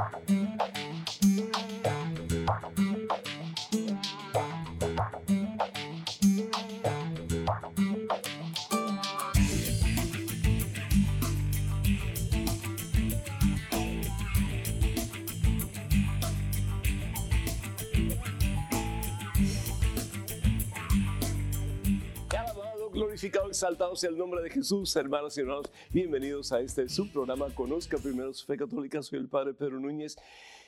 Thank you. Glorificado, exaltado sea el nombre de Jesús, hermanos y hermanos. Bienvenidos a este subprograma Conozca Primero su Fe Católica. Soy el Padre Pedro Núñez.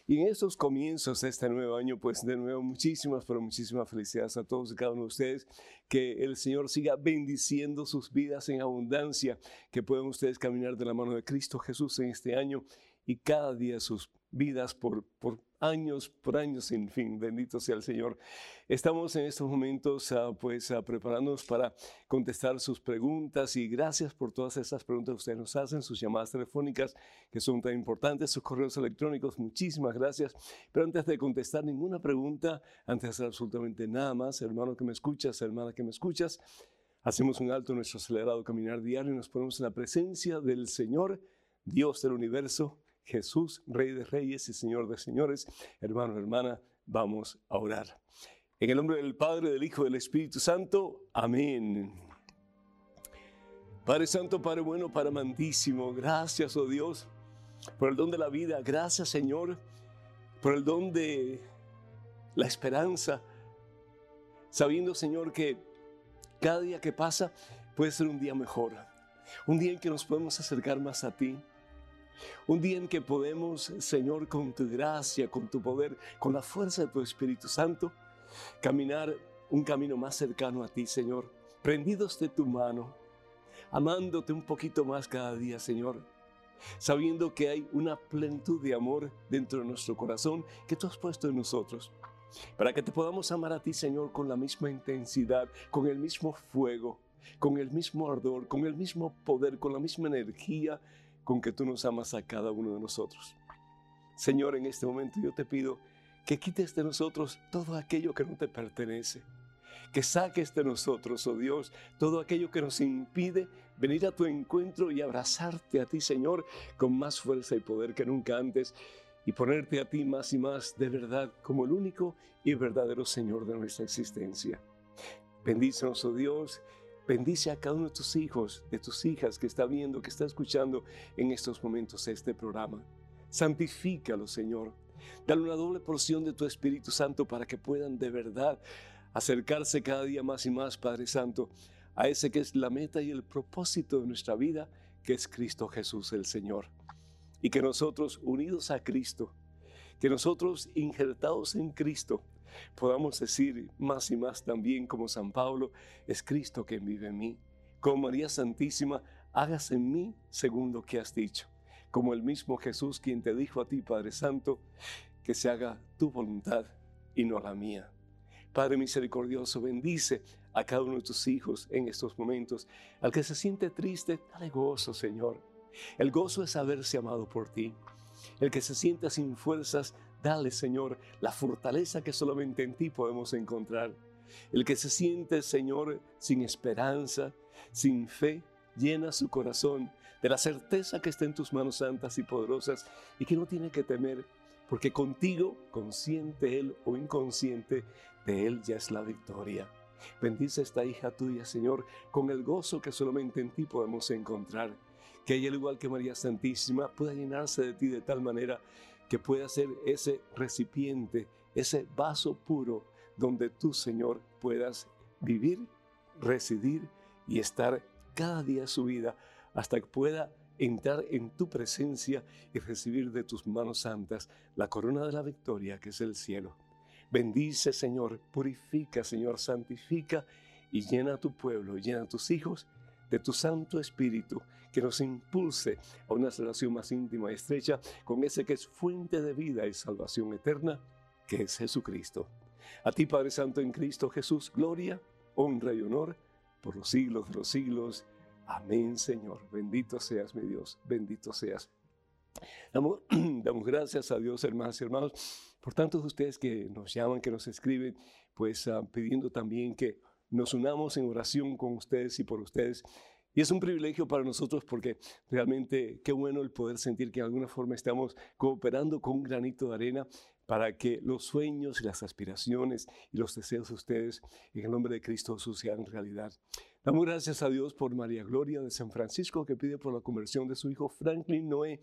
Y en estos comienzos de este nuevo año, pues de nuevo muchísimas, pero muchísimas felicidades a todos y cada uno de ustedes. Que el Señor siga bendiciendo sus vidas en abundancia. Que puedan ustedes caminar de la mano de Cristo Jesús en este año y cada día sus vidas por, por años, por años sin fin. Bendito sea el Señor. Estamos en estos momentos uh, pues uh, preparándonos para contestar sus preguntas y gracias por todas esas preguntas que ustedes nos hacen, sus llamadas telefónicas que son tan importantes, sus correos electrónicos. Muchísimas gracias. Pero antes de contestar ninguna pregunta, antes de hacer absolutamente nada más, hermano que me escuchas, hermana que me escuchas, hacemos un alto en nuestro acelerado caminar diario y nos ponemos en la presencia del Señor, Dios del universo Jesús, Rey de Reyes y Señor de Señores. Hermano, hermana, vamos a orar. En el nombre del Padre, del Hijo y del Espíritu Santo. Amén. Padre Santo, Padre bueno, Padre amantísimo, gracias, oh Dios, por el don de la vida. Gracias, Señor, por el don de la esperanza. Sabiendo, Señor, que cada día que pasa puede ser un día mejor. Un día en que nos podemos acercar más a ti un día en que podemos, Señor, con tu gracia, con tu poder, con la fuerza de tu Espíritu Santo, caminar un camino más cercano a ti, Señor, prendidos de tu mano, amándote un poquito más cada día, Señor, sabiendo que hay una plenitud de amor dentro de nuestro corazón que tú has puesto en nosotros. Para que te podamos amar a ti, Señor, con la misma intensidad, con el mismo fuego, con el mismo ardor, con el mismo poder, con la misma energía con que tú nos amas a cada uno de nosotros. Señor, en este momento yo te pido que quites de nosotros todo aquello que no te pertenece. Que saques de nosotros, oh Dios, todo aquello que nos impide venir a tu encuentro y abrazarte a ti, Señor, con más fuerza y poder que nunca antes y ponerte a ti más y más de verdad como el único y verdadero Señor de nuestra existencia. Bendícenos, oh Dios, Bendice a cada uno de tus hijos, de tus hijas que está viendo, que está escuchando en estos momentos este programa. Santifícalo, Señor. Dale una doble porción de tu Espíritu Santo para que puedan de verdad acercarse cada día más y más, Padre Santo, a ese que es la meta y el propósito de nuestra vida, que es Cristo Jesús el Señor. Y que nosotros, unidos a Cristo, que nosotros, injertados en Cristo, podamos decir más y más también como San Pablo, es Cristo quien vive en mí. Como María Santísima, hágase en mí según lo que has dicho. Como el mismo Jesús quien te dijo a ti, Padre Santo, que se haga tu voluntad y no la mía. Padre misericordioso, bendice a cada uno de tus hijos en estos momentos. Al que se siente triste, dale gozo, Señor. El gozo es haberse amado por ti. El que se sienta sin fuerzas, Dale, Señor, la fortaleza que solamente en ti podemos encontrar. El que se siente, Señor, sin esperanza, sin fe, llena su corazón de la certeza que está en tus manos santas y poderosas y que no tiene que temer, porque contigo, consciente él o inconsciente, de él ya es la victoria. Bendice esta hija tuya, Señor, con el gozo que solamente en ti podemos encontrar. Que ella, al igual que María Santísima, pueda llenarse de ti de tal manera que pueda ser ese recipiente, ese vaso puro donde tú, Señor, puedas vivir, residir y estar cada día su vida hasta que pueda entrar en tu presencia y recibir de tus manos santas la corona de la victoria que es el cielo. Bendice, Señor, purifica, Señor, santifica y llena a tu pueblo, llena a tus hijos de tu Santo Espíritu que nos impulse a una relación más íntima y estrecha con ese que es fuente de vida y salvación eterna, que es Jesucristo. A ti, Padre Santo, en Cristo Jesús, gloria, honra y honor por los siglos de los siglos. Amén, Señor. Bendito seas, mi Dios. Bendito seas. Damos, gracias a Dios, hermanas y hermanos, por tantos de ustedes que nos llaman, que nos escriben, pues ah, pidiendo también que nos unamos en oración con ustedes y por ustedes Y es un privilegio para nosotros porque realmente qué bueno el poder sentir que de alguna forma estamos cooperando con un granito de arena para que los sueños y las aspiraciones y los deseos de ustedes en el nombre de Cristo Jesús sean realidad. Damos gracias a Dios por María Gloria de San Francisco que pide por la conversión de su hijo Franklin Noé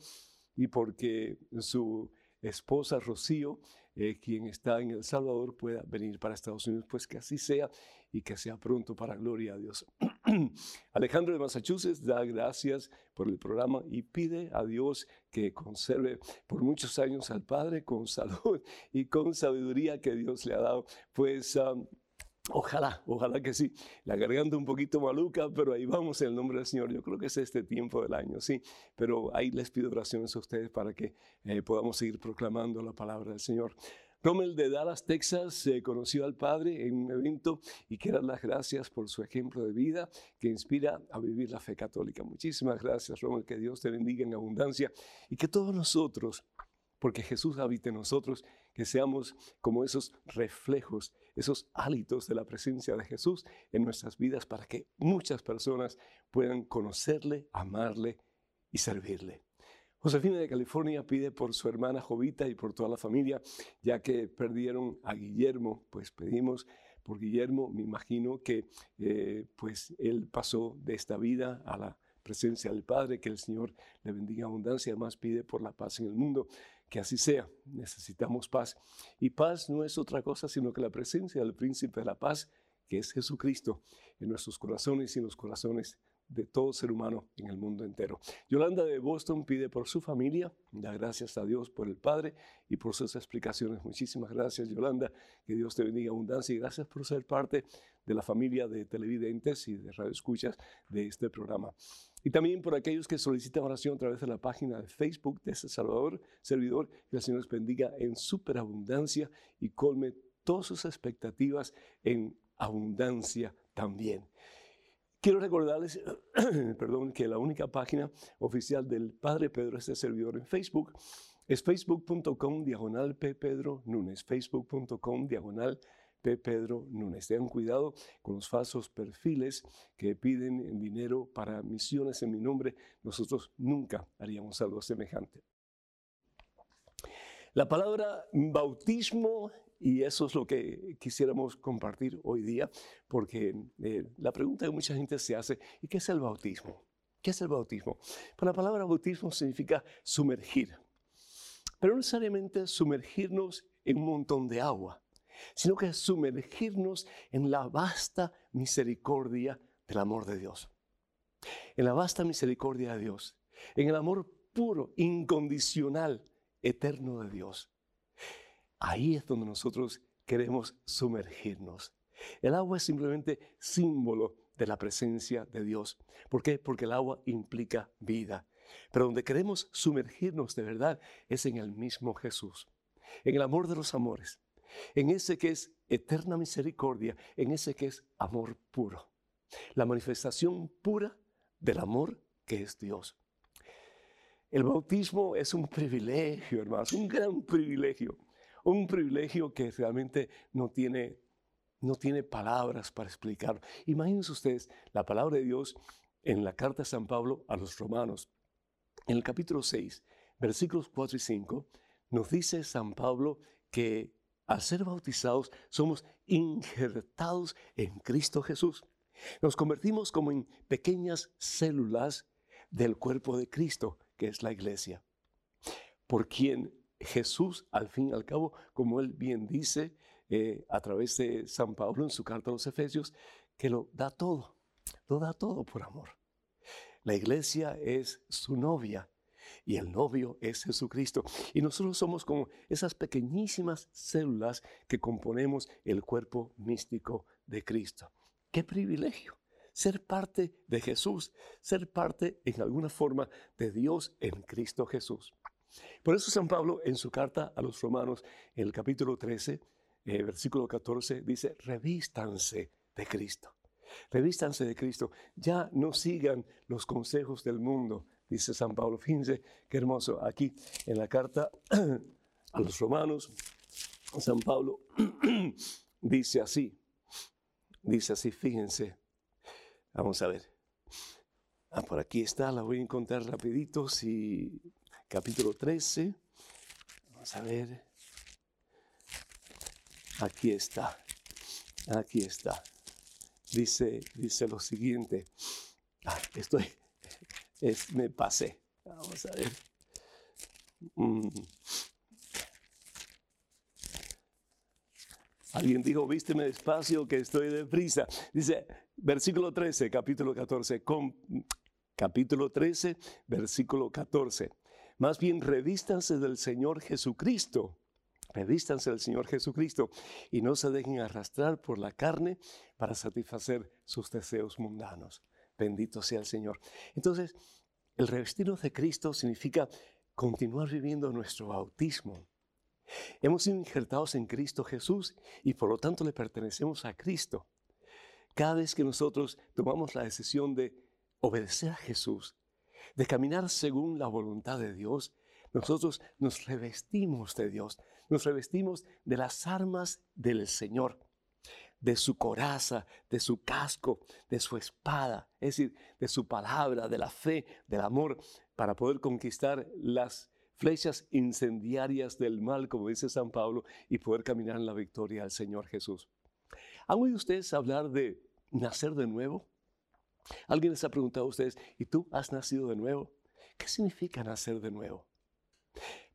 y porque su esposa Rocío, eh, quien está en El Salvador, pueda venir para Estados Unidos, pues que así sea y que sea pronto para gloria a Dios. Alejandro de Massachusetts da gracias por el programa y pide a Dios que conserve por muchos años al Padre con salud y con sabiduría que Dios le ha dado. Pues um, Ojalá, ojalá que sí. La garganta un poquito maluca, pero ahí vamos en el nombre del Señor. Yo creo que es este tiempo del año, sí. Pero ahí les pido oraciones a ustedes para que eh, podamos seguir proclamando la palabra del Señor. Rommel de Dallas, Texas, conoció al Padre en un evento y quiere dar las gracias por su ejemplo de vida que inspira a vivir la fe católica. Muchísimas gracias, Rommel, que Dios te bendiga en abundancia y que todos nosotros, porque Jesús habita en nosotros, que seamos como esos reflejos, esos hálitos de la presencia de Jesús en nuestras vidas para que muchas personas puedan conocerle, amarle y servirle. Josefina de California pide por su hermana Jovita y por toda la familia, ya que perdieron a Guillermo, pues pedimos por Guillermo, me imagino que eh, pues él pasó de esta vida a la presencia del Padre, que el Señor le bendiga abundancia, además pide por la paz en el mundo, que así sea, necesitamos paz. Y paz no es otra cosa sino que la presencia del príncipe de la paz, que es Jesucristo, en nuestros corazones y en los corazones de todo ser humano en el mundo entero. Yolanda de Boston pide por su familia, da gracias a Dios por el Padre y por sus explicaciones. Muchísimas gracias, Yolanda. Que Dios te bendiga abundancia y gracias por ser parte de la familia de televidentes y de radioescuchas de este programa. Y también por aquellos que solicitan oración a través de la página de Facebook de este Salvador, servidor, que el Señor les bendiga en superabundancia y colme todas sus expectativas en abundancia también. Quiero recordarles, perdón, que la única página oficial del Padre Pedro, este servidor en Facebook, es facebook.com diagonal P. Facebook.com diagonal P. Pedro. Tengan cuidado con los falsos perfiles que piden dinero para misiones en mi nombre. Nosotros nunca haríamos algo semejante. La palabra bautismo y eso es lo que quisiéramos compartir hoy día, porque eh, la pregunta que mucha gente se hace, ¿y qué es el bautismo? ¿Qué es el bautismo? Pues la palabra bautismo significa sumergir, pero no necesariamente sumergirnos en un montón de agua, sino que sumergirnos en la vasta misericordia del amor de Dios. En la vasta misericordia de Dios, en el amor puro, incondicional, eterno de Dios. Ahí es donde nosotros queremos sumergirnos. El agua es simplemente símbolo de la presencia de Dios. ¿Por qué? Porque el agua implica vida. Pero donde queremos sumergirnos de verdad es en el mismo Jesús, en el amor de los amores, en ese que es eterna misericordia, en ese que es amor puro. La manifestación pura del amor que es Dios. El bautismo es un privilegio, hermanos, un gran privilegio un privilegio que realmente no tiene, no tiene palabras para explicar. Imagínense ustedes la palabra de Dios en la carta de San Pablo a los romanos. En el capítulo 6, versículos 4 y 5, nos dice San Pablo que al ser bautizados somos injertados en Cristo Jesús. Nos convertimos como en pequeñas células del cuerpo de Cristo, que es la iglesia, por quien Jesús, al fin y al cabo, como él bien dice eh, a través de San Pablo en su carta a los Efesios, que lo da todo, lo da todo por amor. La iglesia es su novia y el novio es Jesucristo. Y nosotros somos como esas pequeñísimas células que componemos el cuerpo místico de Cristo. ¡Qué privilegio! Ser parte de Jesús, ser parte en alguna forma de Dios en Cristo Jesús. Por eso San Pablo en su carta a los romanos, en el capítulo 13, eh, versículo 14, dice, revístanse de Cristo. Revístanse de Cristo. Ya no sigan los consejos del mundo, dice San Pablo. Fíjense qué hermoso. Aquí en la carta a los romanos, San Pablo dice así. Dice así, fíjense. Vamos a ver. Ah, por aquí está, la voy a encontrar rapidito. Sí, capítulo 13. Vamos a ver. Aquí está. Aquí está. Dice, dice lo siguiente. Ah, estoy, es, me pasé. Vamos a ver. Mm. Alguien dijo, vísteme despacio que estoy deprisa. Dice, versículo 13, capítulo 14, con, capítulo 13, versículo 14. Más bien, revístanse del Señor Jesucristo. Revístanse del Señor Jesucristo y no se dejen arrastrar por la carne para satisfacer sus deseos mundanos. Bendito sea el Señor. Entonces, el revestirnos de Cristo significa continuar viviendo nuestro bautismo. Hemos sido injertados en Cristo Jesús y por lo tanto le pertenecemos a Cristo. Cada vez que nosotros tomamos la decisión de obedecer a Jesús, de caminar según la voluntad de Dios, nosotros nos revestimos de Dios, nos revestimos de las armas del Señor, de su coraza, de su casco, de su espada, es decir, de su palabra, de la fe, del amor, para poder conquistar las flechas incendiarias del mal, como dice San Pablo, y poder caminar en la victoria al Señor Jesús. ¿Han oído ustedes hablar de nacer de nuevo? Alguien les ha preguntado a ustedes, ¿y tú has nacido de nuevo? ¿Qué significa nacer de nuevo?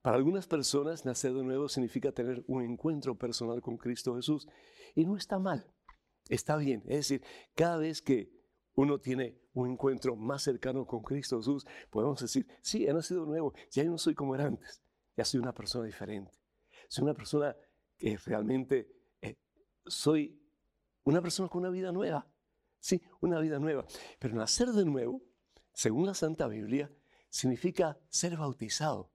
Para algunas personas, nacer de nuevo significa tener un encuentro personal con Cristo Jesús. Y no está mal, está bien. Es decir, cada vez que uno tiene un encuentro más cercano con Cristo Jesús, podemos decir, sí, he nacido nuevo, ya no soy como era antes, ya soy una persona diferente. Soy una persona que realmente eh, soy una persona con una vida nueva. Sí, una vida nueva. Pero nacer de nuevo, según la Santa Biblia, significa ser bautizado.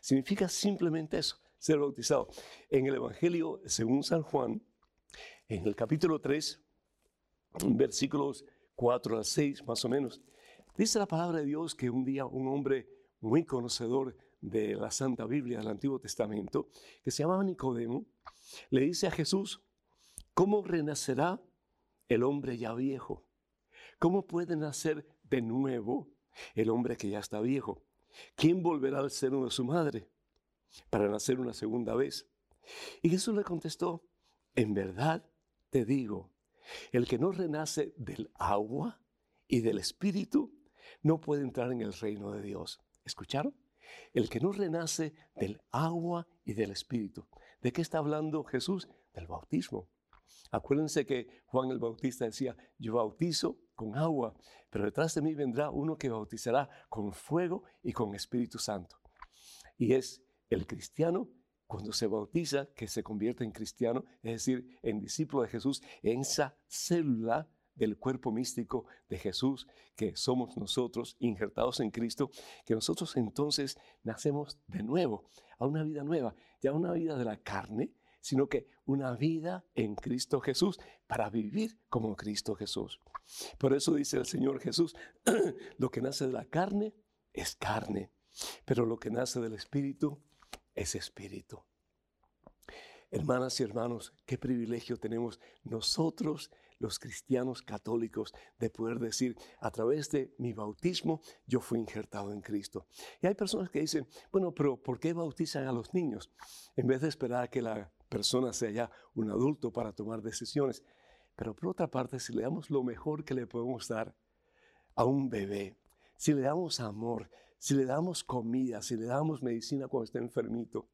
Significa simplemente eso, ser bautizado. En el Evangelio, según San Juan, en el capítulo 3, versículos 4 a 6 más o menos, dice la palabra de Dios que un día un hombre muy conocedor de la Santa Biblia del Antiguo Testamento, que se llamaba Nicodemo, le dice a Jesús, ¿cómo renacerá el hombre ya viejo? ¿Cómo puede nacer de nuevo el hombre que ya está viejo? ¿Quién volverá al seno de su madre para nacer una segunda vez? Y Jesús le contestó, en verdad te digo, el que no renace del agua y del espíritu no puede entrar en el reino de Dios. ¿Escucharon? El que no renace del agua y del espíritu. ¿De qué está hablando Jesús? Del bautismo. Acuérdense que Juan el Bautista decía, yo bautizo con agua, pero detrás de mí vendrá uno que bautizará con fuego y con Espíritu Santo. Y es el cristiano cuando se bautiza, que se convierte en cristiano, es decir, en discípulo de Jesús, en esa célula del cuerpo místico de Jesús, que somos nosotros, injertados en Cristo, que nosotros entonces nacemos de nuevo, a una vida nueva, ya una vida de la carne, sino que una vida en Cristo Jesús para vivir como Cristo Jesús. Por eso dice el Señor Jesús, lo que nace de la carne es carne, pero lo que nace del Espíritu es espíritu. Hermanas y hermanos, qué privilegio tenemos nosotros, los cristianos católicos, de poder decir, a través de mi bautismo, yo fui injertado en Cristo. Y hay personas que dicen, bueno, pero ¿por qué bautizan a los niños? En vez de esperar a que la persona sea ya un adulto para tomar decisiones. Pero por otra parte, si le damos lo mejor que le podemos dar a un bebé, si le damos amor, si le damos comida, si le damos medicina cuando está enfermito,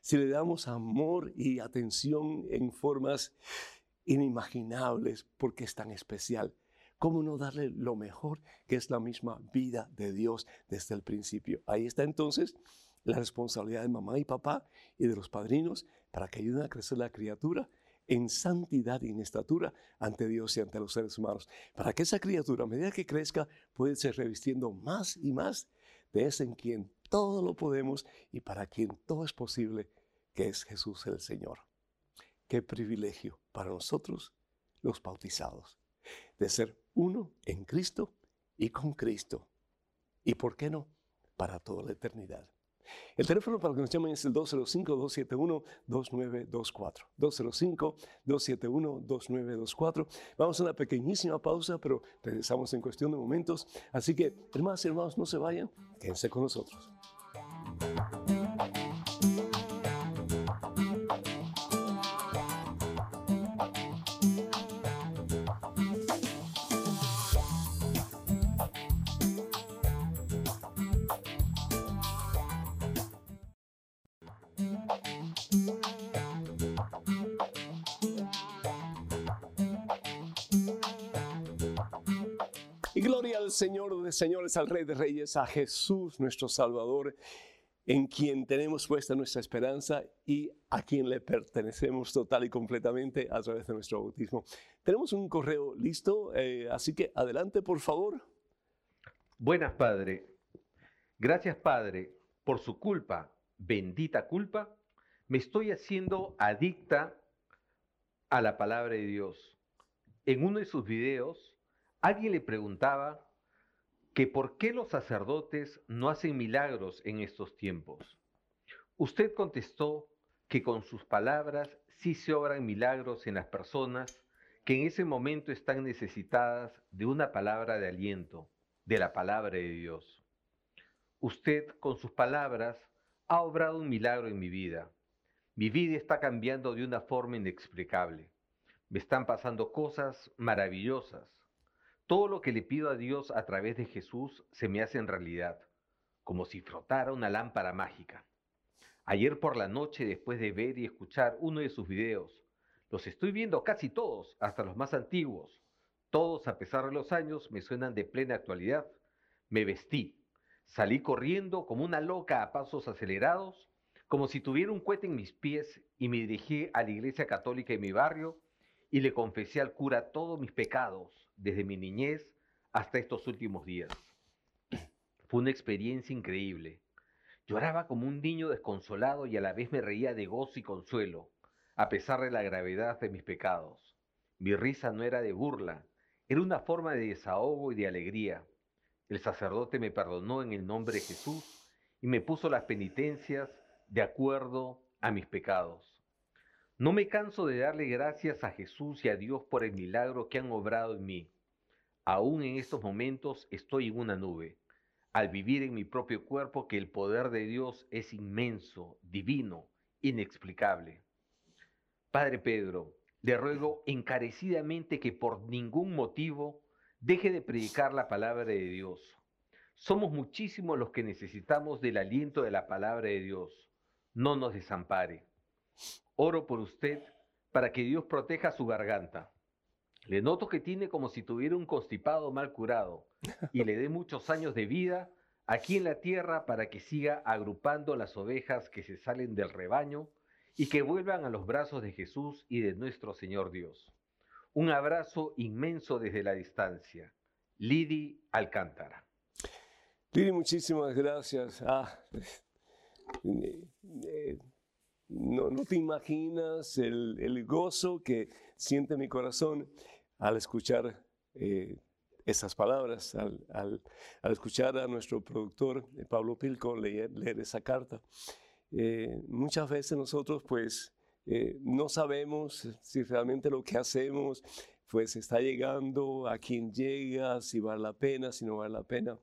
si le damos amor y atención en formas inimaginables porque es tan especial, ¿cómo no darle lo mejor que es la misma vida de Dios desde el principio? Ahí está entonces la responsabilidad de mamá y papá y de los padrinos para que ayuden a crecer la criatura en santidad y en estatura ante Dios y ante los seres humanos, para que esa criatura, a medida que crezca, pueda ser revistiendo más y más de ese en quien todo lo podemos y para quien todo es posible, que es Jesús el Señor. Qué privilegio para nosotros, los bautizados, de ser uno en Cristo y con Cristo. Y por qué no, para toda la eternidad. El teléfono para que nos llamen es el 205-271-2924. 205-271-2924. Vamos a una pequeñísima pausa, pero regresamos en cuestión de momentos. Así que, hermanos y hermanos, no se vayan, quédense con nosotros. Señores, al Rey de Reyes, a Jesús nuestro Salvador, en quien tenemos puesta nuestra esperanza y a quien le pertenecemos total y completamente a través de nuestro bautismo. Tenemos un correo listo, eh, así que adelante, por favor. Buenas, Padre. Gracias, Padre, por su culpa, bendita culpa, me estoy haciendo adicta a la palabra de Dios. En uno de sus videos, alguien le preguntaba que por qué los sacerdotes no hacen milagros en estos tiempos. Usted contestó que con sus palabras sí se obran milagros en las personas que en ese momento están necesitadas de una palabra de aliento, de la palabra de Dios. Usted con sus palabras ha obrado un milagro en mi vida. Mi vida está cambiando de una forma inexplicable. Me están pasando cosas maravillosas todo lo que le pido a Dios a través de Jesús se me hace en realidad, como si frotara una lámpara mágica. Ayer por la noche, después de ver y escuchar uno de sus videos, los estoy viendo casi todos, hasta los más antiguos. Todos, a pesar de los años, me suenan de plena actualidad. Me vestí, salí corriendo como una loca a pasos acelerados, como si tuviera un cohete en mis pies y me dirigí a la iglesia católica de mi barrio y le confesé al cura todos mis pecados, desde mi niñez hasta estos últimos días. Fue una experiencia increíble. Lloraba como un niño desconsolado y a la vez me reía de gozo y consuelo, a pesar de la gravedad de mis pecados. Mi risa no era de burla, era una forma de desahogo y de alegría. El sacerdote me perdonó en el nombre de Jesús y me puso las penitencias de acuerdo a mis pecados. No me canso de darle gracias a Jesús y a Dios por el milagro que han obrado en mí. Aún en estos momentos estoy en una nube, al vivir en mi propio cuerpo que el poder de Dios es inmenso, divino, inexplicable. Padre Pedro, le ruego encarecidamente que por ningún motivo deje de predicar la palabra de Dios. Somos muchísimos los que necesitamos del aliento de la palabra de Dios. No nos desampare. Oro por usted para que Dios proteja su garganta. Le noto que tiene como si tuviera un constipado mal curado y le dé muchos años de vida aquí en la tierra para que siga agrupando las ovejas que se salen del rebaño y que vuelvan a los brazos de Jesús y de nuestro Señor Dios. Un abrazo inmenso desde la distancia. Lidi Alcántara. Lidi, muchísimas gracias. Ah, eh, eh, no, te imaginas el, gozo que siente mi corazón al escuchar eh, esas palabras, al, escuchar a nuestro productor eh, Pablo Pilco leer, esa carta. Eh, muchas veces nosotros pues no sabemos si realmente lo que hacemos pues está llegando a quien llega, si vale la pena, si no vale la pena.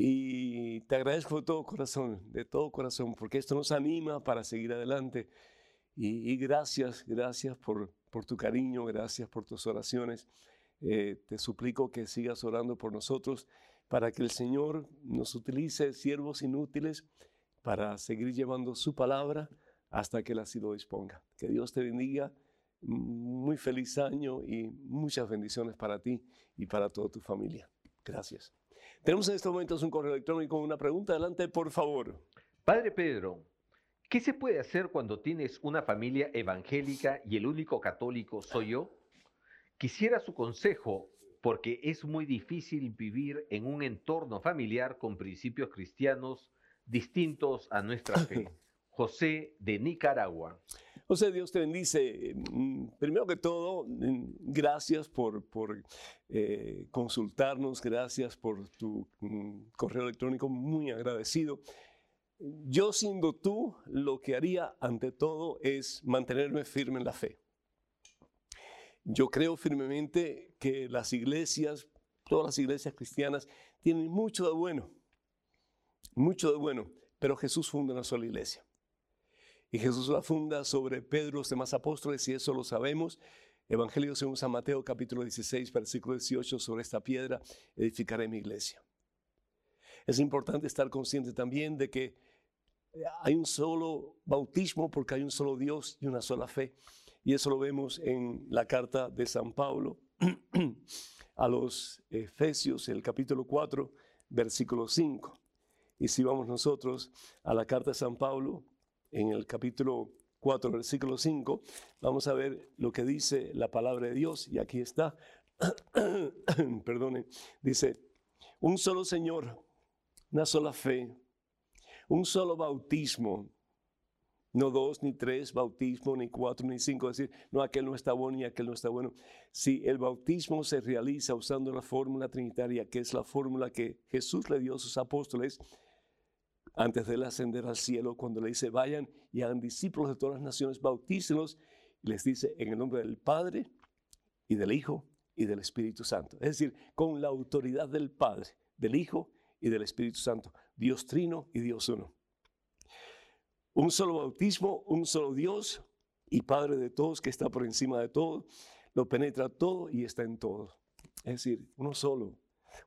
Y te agradezco de todo corazón, de todo corazón, porque esto nos anima para seguir adelante. Y, gracias, gracias por, tu cariño, gracias por tus oraciones. Eh, te suplico que sigas orando por nosotros para que el Señor nos utilice siervos inútiles para seguir llevando su palabra hasta que Él así disponga. Que Dios te bendiga. Muy feliz año y muchas bendiciones para ti y para toda tu familia. Gracias. Tenemos en estos momentos un correo electrónico con una pregunta. Adelante, por favor. Padre Pedro, ¿qué se puede hacer cuando tienes una familia evangélica y el único católico soy yo? Quisiera su consejo porque es muy difícil vivir en un entorno familiar con principios cristianos distintos a nuestra fe. José de Nicaragua. José, Dios te bendice. Mm, primero que todo, mm, gracias por, eh, consultarnos, gracias por tu mm, correo electrónico, muy agradecido. yo siendo tú, lo que haría ante todo es mantenerme firme en la fe. Yo creo firmemente que las iglesias, todas las iglesias cristianas, tienen mucho de bueno, mucho de bueno, pero Jesús funda una sola iglesia. Y Jesús la funda sobre Pedro, los demás apóstoles, y eso lo sabemos. Evangelio según San Mateo, capítulo 16, versículo 18, sobre esta piedra edificaré mi iglesia. Es importante estar consciente también de que hay un solo bautismo porque hay un solo Dios y una sola fe. Y eso lo vemos en la carta de San Pablo a los Efesios, el capítulo 4, versículo 5. Y si vamos nosotros a la carta de San Pablo, en el capítulo 4, versículo 5, vamos a ver lo que dice la palabra de Dios. Y aquí está, perdone, dice, un solo Señor, una sola fe, un solo bautismo, no dos, ni tres bautismos, ni cuatro, ni cinco, decir, no, aquel no está bueno y aquel no está bueno. Si el bautismo se realiza usando la fórmula trinitaria, que es la fórmula que Jesús le dio a sus apóstoles, antes de él ascender al cielo, cuando le dice, vayan y hagan discípulos de todas las naciones, bautícenlos, y les dice, en el nombre del Padre y del Hijo y del Espíritu Santo. Es decir, con la autoridad del Padre, del Hijo y del Espíritu Santo, Dios trino y Dios uno. Un solo bautismo, un solo Dios y Padre de todos, que está por encima de todo, lo penetra todo y está en todo. Es decir, uno solo,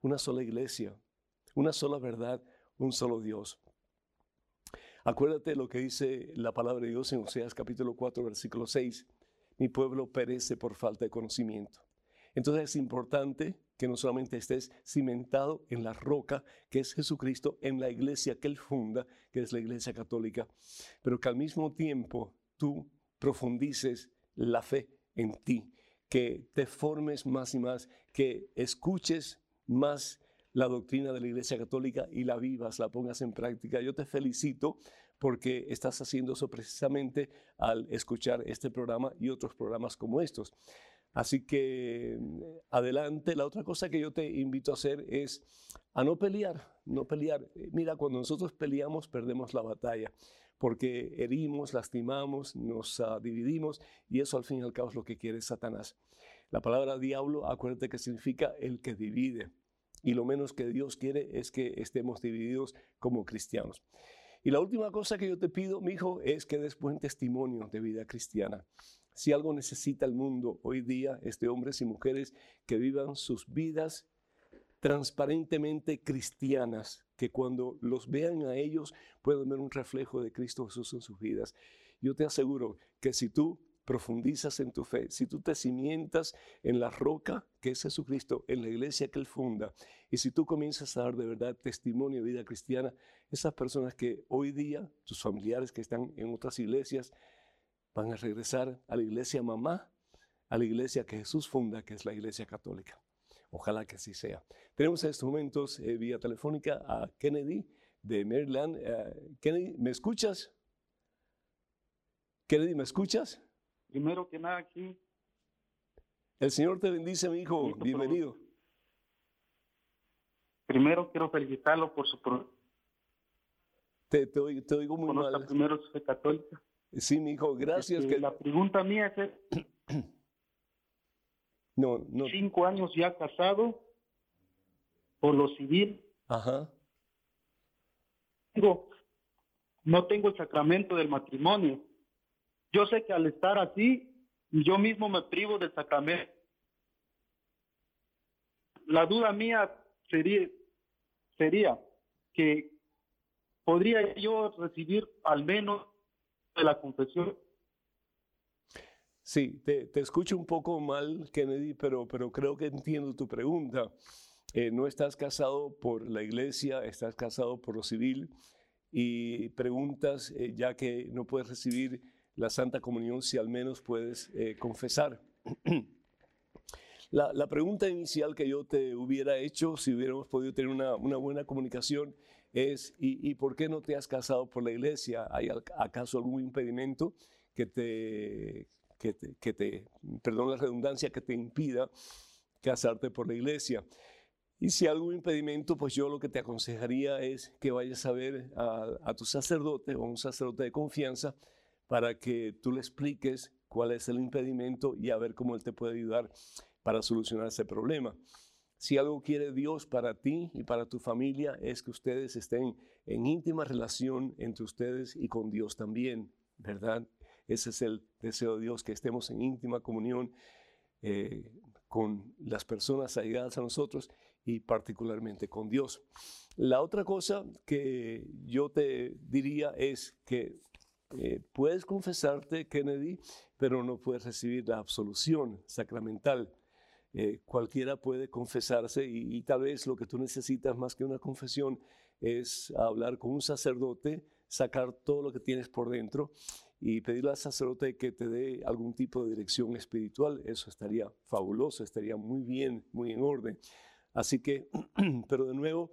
una sola iglesia, una sola verdad, un solo Dios. Acuérdate lo que dice la palabra de Dios en Oseas capítulo 4, versículo 6. Mi pueblo perece por falta de conocimiento. Entonces es importante que no solamente estés cimentado en la roca que es Jesucristo, en la iglesia que Él funda, que es la iglesia católica, pero que al mismo tiempo tú profundices la fe en ti, que te formes más y más, que escuches más la doctrina de la Iglesia Católica y la vivas, la pongas en práctica. Yo te felicito porque estás haciendo eso precisamente al escuchar este programa y otros programas como estos. Así que mm, adelante. La otra cosa que yo te invito a hacer es a no pelear, no pelear. Eh, mira, cuando nosotros peleamos perdemos la batalla porque herimos, lastimamos, nos ah, dividimos y eso al fin y al cabo es lo que quiere Satanás. La palabra diablo, acuérdate que significa el que divide. Y lo menos que Dios quiere es que estemos divididos como cristianos. Y la última cosa que yo te pido, mi hijo, es que des buen testimonio de vida cristiana. Si algo necesita el mundo hoy día es de hombres y mujeres que vivan sus vidas transparentemente cristianas, que cuando los vean a ellos puedan ver un reflejo de Cristo Jesús en sus vidas. Yo te aseguro que si tú profundizas en tu fe, si tú te cimientas en la roca que es Jesucristo, en la iglesia que Él funda, y si tú comienzas a dar de verdad testimonio de vida cristiana, esas personas que hoy día, tus familiares que están en otras iglesias, van a regresar a la iglesia mamá, a la iglesia que Jesús funda, que es la iglesia católica. Ojalá que así sea. Tenemos en estos momentos eh, vía telefónica a Kennedy de Maryland. Eh, Kennedy, ¿me escuchas? Kennedy, ¿me escuchas? Primero que nada aquí. El Señor te bendice, mi hijo. Bienvenido. Primero quiero felicitarlo por su... Te, te, oigo, muy mal. Primero soy católica. Sí, mi hijo, gracias. Este, que... La pregunta mía es... no, no. Cinco años ya casado por lo civil. Ajá. Digo, no tengo el sacramento del matrimonio. Yo sé que al estar así, yo mismo me privo del sacramento. La duda mía sería, sería que podría yo recibir al menos de la confesión. Sí, te, escucho un poco mal, Kennedy, pero, pero creo que entiendo tu pregunta. Eh, no estás casado por la iglesia, estás casado por lo civil y preguntas, eh, ya que no puedes recibir la Santa Comunión si al menos puedes eh, confesar. La, pregunta inicial que yo te hubiera hecho, si hubiéramos podido tener una, buena comunicación, es ¿y, por qué no te has casado por la iglesia? ¿Hay acaso algún impedimento que te, que te, que perdón la redundancia, que te impida casarte por la iglesia? Y si hay algún impedimento, pues yo lo que te aconsejaría es que vayas a ver a, tu sacerdote o un sacerdote de confianza para que tú le expliques cuál es el impedimento y a ver cómo él te puede ayudar para solucionar ese problema. Si algo quiere Dios para ti y para tu familia es que ustedes estén en íntima relación entre ustedes y con Dios también, ¿verdad? Ese es el deseo de Dios, que estemos en íntima comunión eh, con las personas allegadas a nosotros y particularmente con Dios. La otra cosa que yo te diría es que eh, puedes confesarte, Kennedy, pero no puedes recibir la absolución sacramental. Eh, cualquiera puede confesarse y, y, tal vez lo que tú necesitas más que una confesión es hablar con un sacerdote, sacar todo lo que tienes por dentro y pedirle al sacerdote que te dé algún tipo de dirección espiritual. Eso estaría fabuloso, estaría muy bien, muy en orden. Así que, pero de nuevo,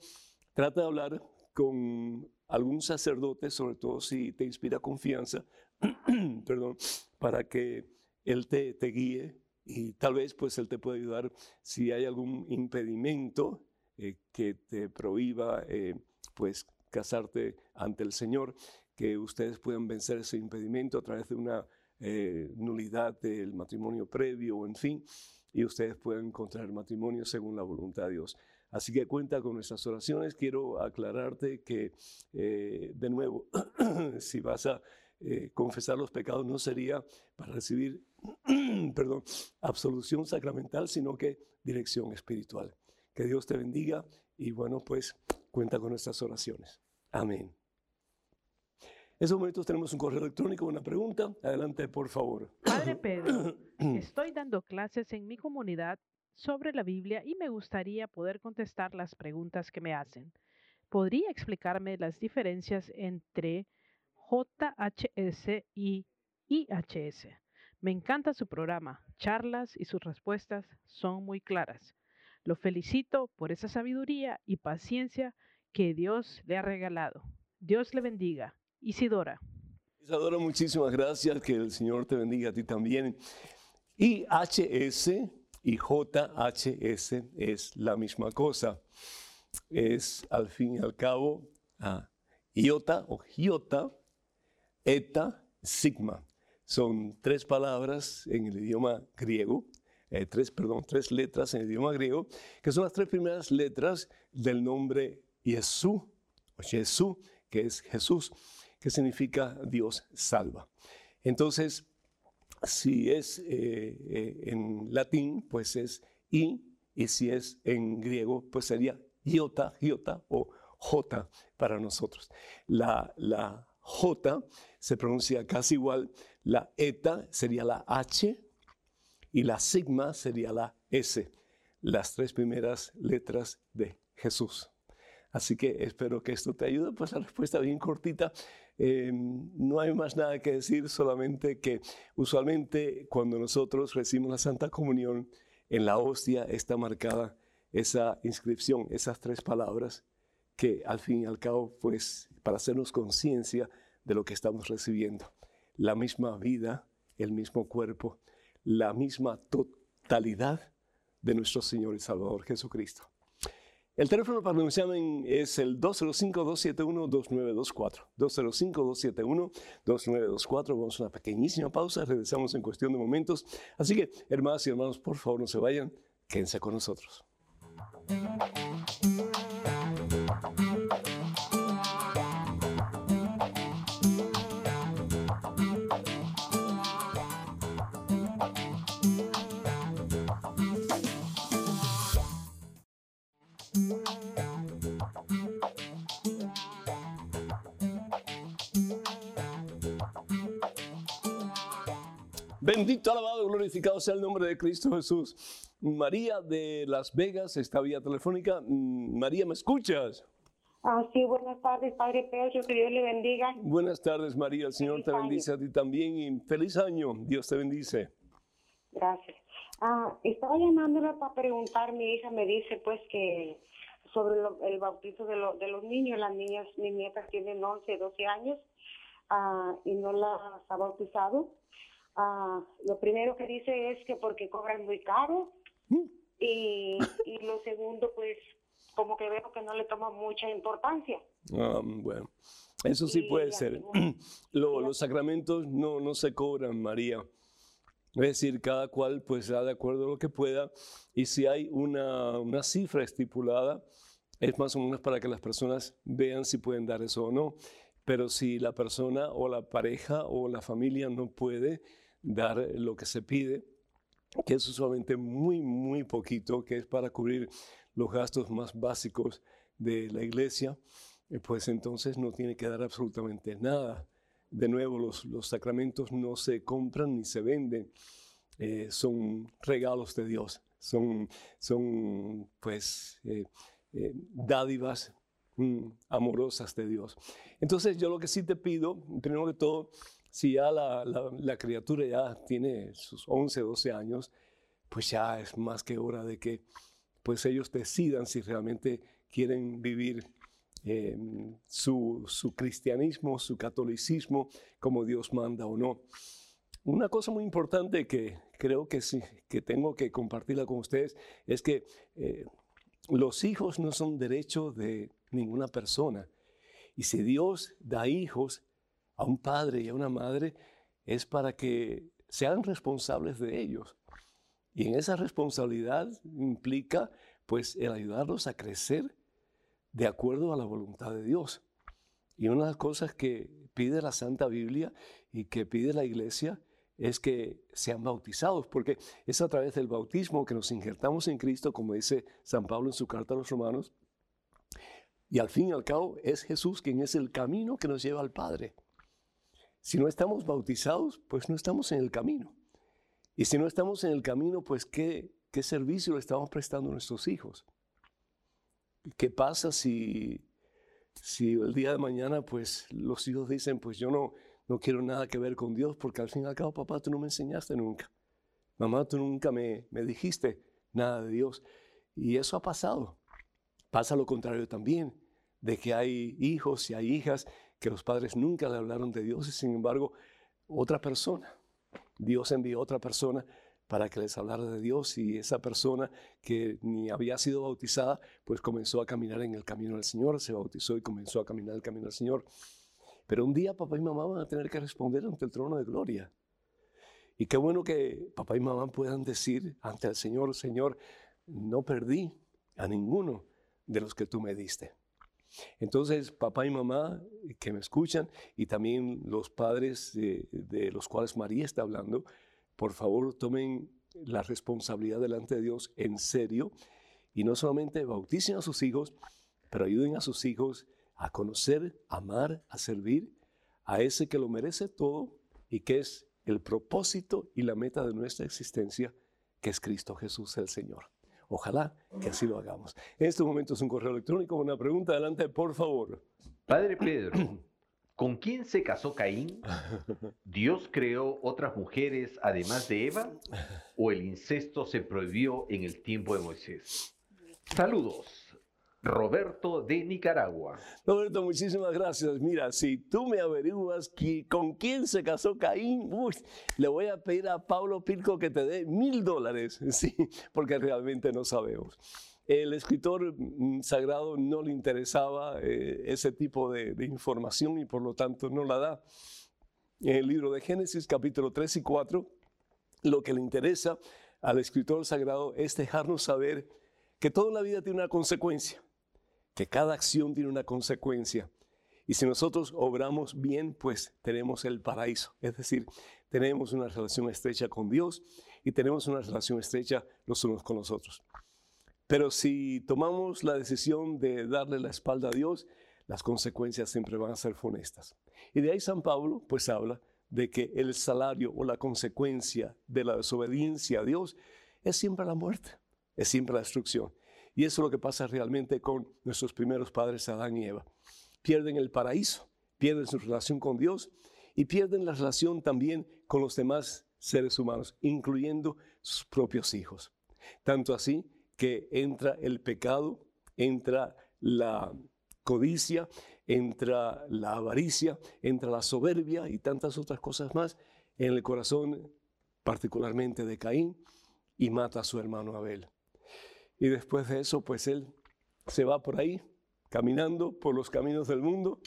trata de hablar con algún sacerdote, sobre todo si te inspira confianza, perdón, para que él te, te, guíe y tal vez pues él te pueda ayudar si hay algún impedimento eh, que te prohíba eh, pues casarte ante el Señor, que ustedes puedan vencer ese impedimento a través de una eh, nulidad del matrimonio previo, en fin y ustedes pueden encontrar matrimonio según la voluntad de Dios. Así que cuenta con nuestras oraciones. Quiero aclararte que, eh, de nuevo, si vas a eh, confesar los pecados, no sería para recibir, perdón, absolución sacramental, sino que dirección espiritual. Que Dios te bendiga y bueno, pues cuenta con nuestras oraciones. Amén. En estos momentos tenemos un correo electrónico, una pregunta. Adelante, por favor. Padre Pedro, estoy dando clases en mi comunidad sobre la Biblia y me gustaría poder contestar las preguntas que me hacen. ¿Podría explicarme las diferencias entre JHS y IHS? Me encanta su programa, charlas y sus respuestas son muy claras. Lo felicito por esa sabiduría y paciencia que Dios le ha regalado. Dios le bendiga. Isidora. Isidora, muchísimas gracias. Que el Señor te bendiga a ti también. IHS y JHS es la misma cosa. Es al fin y al cabo iota o giota, eta, sigma. Son tres palabras en el idioma griego, eh, tres, perdón, tres letras en el idioma griego, que son las tres primeras letras del nombre Jesús, o Jesús, que es Jesús que significa Dios salva. Entonces, si es eh, eh, en latín, pues es I, y si es en griego, pues sería iota, iota o J para nosotros. La, la J se pronuncia casi igual, la eta sería la H y la sigma sería la S, las tres primeras letras de Jesús. Así que espero que esto te ayude. Pues la respuesta bien cortita. Eh, no hay más nada que decir, solamente que usualmente cuando nosotros recibimos la Santa Comunión, en la hostia está marcada esa inscripción, esas tres palabras, que al fin y al cabo, pues, para hacernos conciencia de lo que estamos recibiendo. La misma vida, el mismo cuerpo, la misma totalidad de nuestro Señor y Salvador Jesucristo. El teléfono para que es el 205-271-2924. 205-271-2924. Vamos a una pequeñísima pausa, regresamos en cuestión de momentos. Así que, hermanas y hermanos, por favor no se vayan, quédense con nosotros. Bendito, alabado, glorificado sea el nombre de Cristo Jesús. María de Las Vegas está vía telefónica. Mm, María, ¿me escuchas? Ah, sí, buenas tardes, Padre Pedro, que Dios le bendiga. Buenas tardes, María, el Señor te bendice a ti también y feliz año, Dios te bendice. Gracias. Ah, estaba llamándole para preguntar, mi hija me dice pues que sobre el bautizo de, de, los niños, las niñas, mis nietas tienen 11, 12 años ah, y no las ha bautizado. Ah, lo primero que dice es que porque cobran muy caro. Mm. Y, y lo segundo, pues como que veo que no le toma mucha importancia. Ah, bueno, eso sí Y puede ser. segunda- Lo- los sacramentos no, no se cobran, María. Es decir, cada cual pues da de acuerdo a lo que pueda y si hay una, una cifra estipulada, es más o menos para que las personas vean si pueden dar eso o no. Pero si la persona o la pareja o la familia no puede dar lo que se pide, que es usualmente muy, muy poquito, que es para cubrir los gastos más básicos de la iglesia, eh, pues entonces no tiene que dar absolutamente nada. De nuevo, los, los sacramentos no se compran ni se venden, eh, son regalos de Dios, son, son pues eh, eh, dádivas mm, amorosas de Dios. Entonces yo lo que sí te pido, primero que todo, si ya la, la- criatura ya tiene sus 11, 12 años, pues ya es más que hora de que pues ellos decidan si realmente quieren vivir eh, su, su cristianismo, su catolicismo, como Dios manda o no. Una cosa muy importante que creo que sí, que tengo que compartirla con ustedes, es que eh, los hijos no son derecho de ninguna persona. Y si Dios da hijos a un padre y a una madre, es para que sean responsables de ellos. Y en esa responsabilidad implica pues el ayudarlos a crecer de acuerdo a la voluntad de Dios. Y una de las cosas que pide la Santa Biblia y que pide la Iglesia es que sean bautizados, porque es a través del bautismo que nos injertamos en Cristo, como dice San Pablo en su carta a los romanos, y al fin y al cabo es Jesús quien es el camino que nos lleva al Padre. Si no estamos bautizados, pues no estamos en el camino. Y si no estamos en el camino, pues ¿qué, qué servicio le estamos prestando a nuestros hijos? ¿Qué pasa si, si el día de mañana, pues los hijos dicen, pues yo no, no quiero nada que ver con Dios, porque al fin y al cabo, papá, tú no me enseñaste nunca. Mamá, tú nunca me, me dijiste nada de Dios. Y eso ha pasado. Pasa lo contrario también, de que hay hijos y hay hijas que los padres nunca le hablaron de Dios y sin embargo otra persona, Dios envió a otra persona para que les hablara de Dios y esa persona que ni había sido bautizada, pues comenzó a caminar en el camino del Señor, se bautizó y comenzó a caminar el camino del Señor. Pero un día papá y mamá van a tener que responder ante el trono de gloria. Y qué bueno que papá y mamá puedan decir ante el Señor, Señor, no perdí a ninguno de los que tú me diste. Entonces, papá y mamá que me escuchan y también los padres de, de los cuales María está hablando, por favor tomen la responsabilidad delante de Dios en serio y no solamente bauticen a sus hijos, pero ayuden a sus hijos a conocer, amar, a servir a ese que lo merece todo y que es el propósito y la meta de nuestra existencia, que es Cristo Jesús el Señor. Ojalá que así lo hagamos. En este momento es un correo electrónico, una pregunta adelante, por favor. Padre Pedro, ¿con quién se casó Caín? ¿Dios creó otras mujeres además de Eva? ¿O el incesto se prohibió en el tiempo de Moisés? Saludos. Roberto de Nicaragua. Roberto, muchísimas gracias. Mira, si tú me averiguas con quién se casó Caín, uy, le voy a pedir a Pablo Pirco que te dé mil dólares, sí, porque realmente no sabemos. El escritor mm, sagrado no le interesaba eh, ese tipo de, de información y por lo tanto no la da. En el libro de Génesis, capítulo 3 y 4, lo que le interesa al escritor sagrado es dejarnos saber que toda la vida tiene una consecuencia que cada acción tiene una consecuencia. Y si nosotros obramos bien, pues tenemos el paraíso. Es decir, tenemos una relación estrecha con Dios y tenemos una relación estrecha los unos con los otros. Pero si tomamos la decisión de darle la espalda a Dios, las consecuencias siempre van a ser funestas. Y de ahí San Pablo pues habla de que el salario o la consecuencia de la desobediencia a Dios es siempre la muerte, es siempre la destrucción. Y eso es lo que pasa realmente con nuestros primeros padres, Adán y Eva. Pierden el paraíso, pierden su relación con Dios y pierden la relación también con los demás seres humanos, incluyendo sus propios hijos. Tanto así que entra el pecado, entra la codicia, entra la avaricia, entra la soberbia y tantas otras cosas más en el corazón particularmente de Caín y mata a su hermano Abel. Y después de eso, pues él se va por ahí, caminando por los caminos del mundo,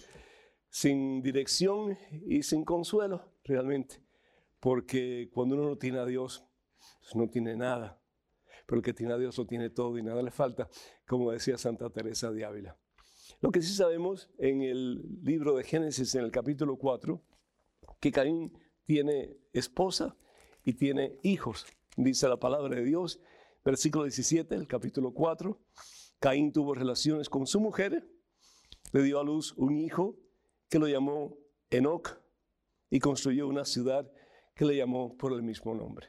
sin dirección y sin consuelo, realmente. Porque cuando uno no tiene a Dios, pues no tiene nada. Pero el que tiene a Dios lo tiene todo y nada le falta, como decía Santa Teresa de Ávila. Lo que sí sabemos en el libro de Génesis, en el capítulo 4, que Caín tiene esposa y tiene hijos, dice la palabra de Dios. Versículo 17, el capítulo 4. Caín tuvo relaciones con su mujer, le dio a luz un hijo que lo llamó Enoch y construyó una ciudad que le llamó por el mismo nombre.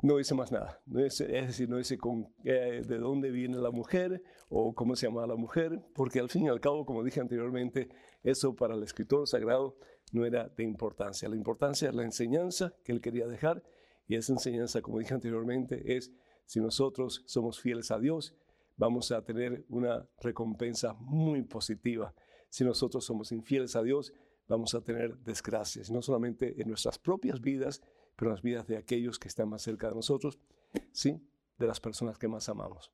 No dice más nada, es decir, no dice eh, de dónde viene la mujer o cómo se llama la mujer, porque al fin y al cabo, como dije anteriormente, eso para el escritor sagrado no era de importancia. La importancia es la enseñanza que él quería dejar y esa enseñanza, como dije anteriormente, es si nosotros somos fieles a Dios, vamos a tener una recompensa muy positiva. Si nosotros somos infieles a Dios, vamos a tener desgracias, no solamente en nuestras propias vidas, pero en las vidas de aquellos que están más cerca de nosotros, sí, de las personas que más amamos.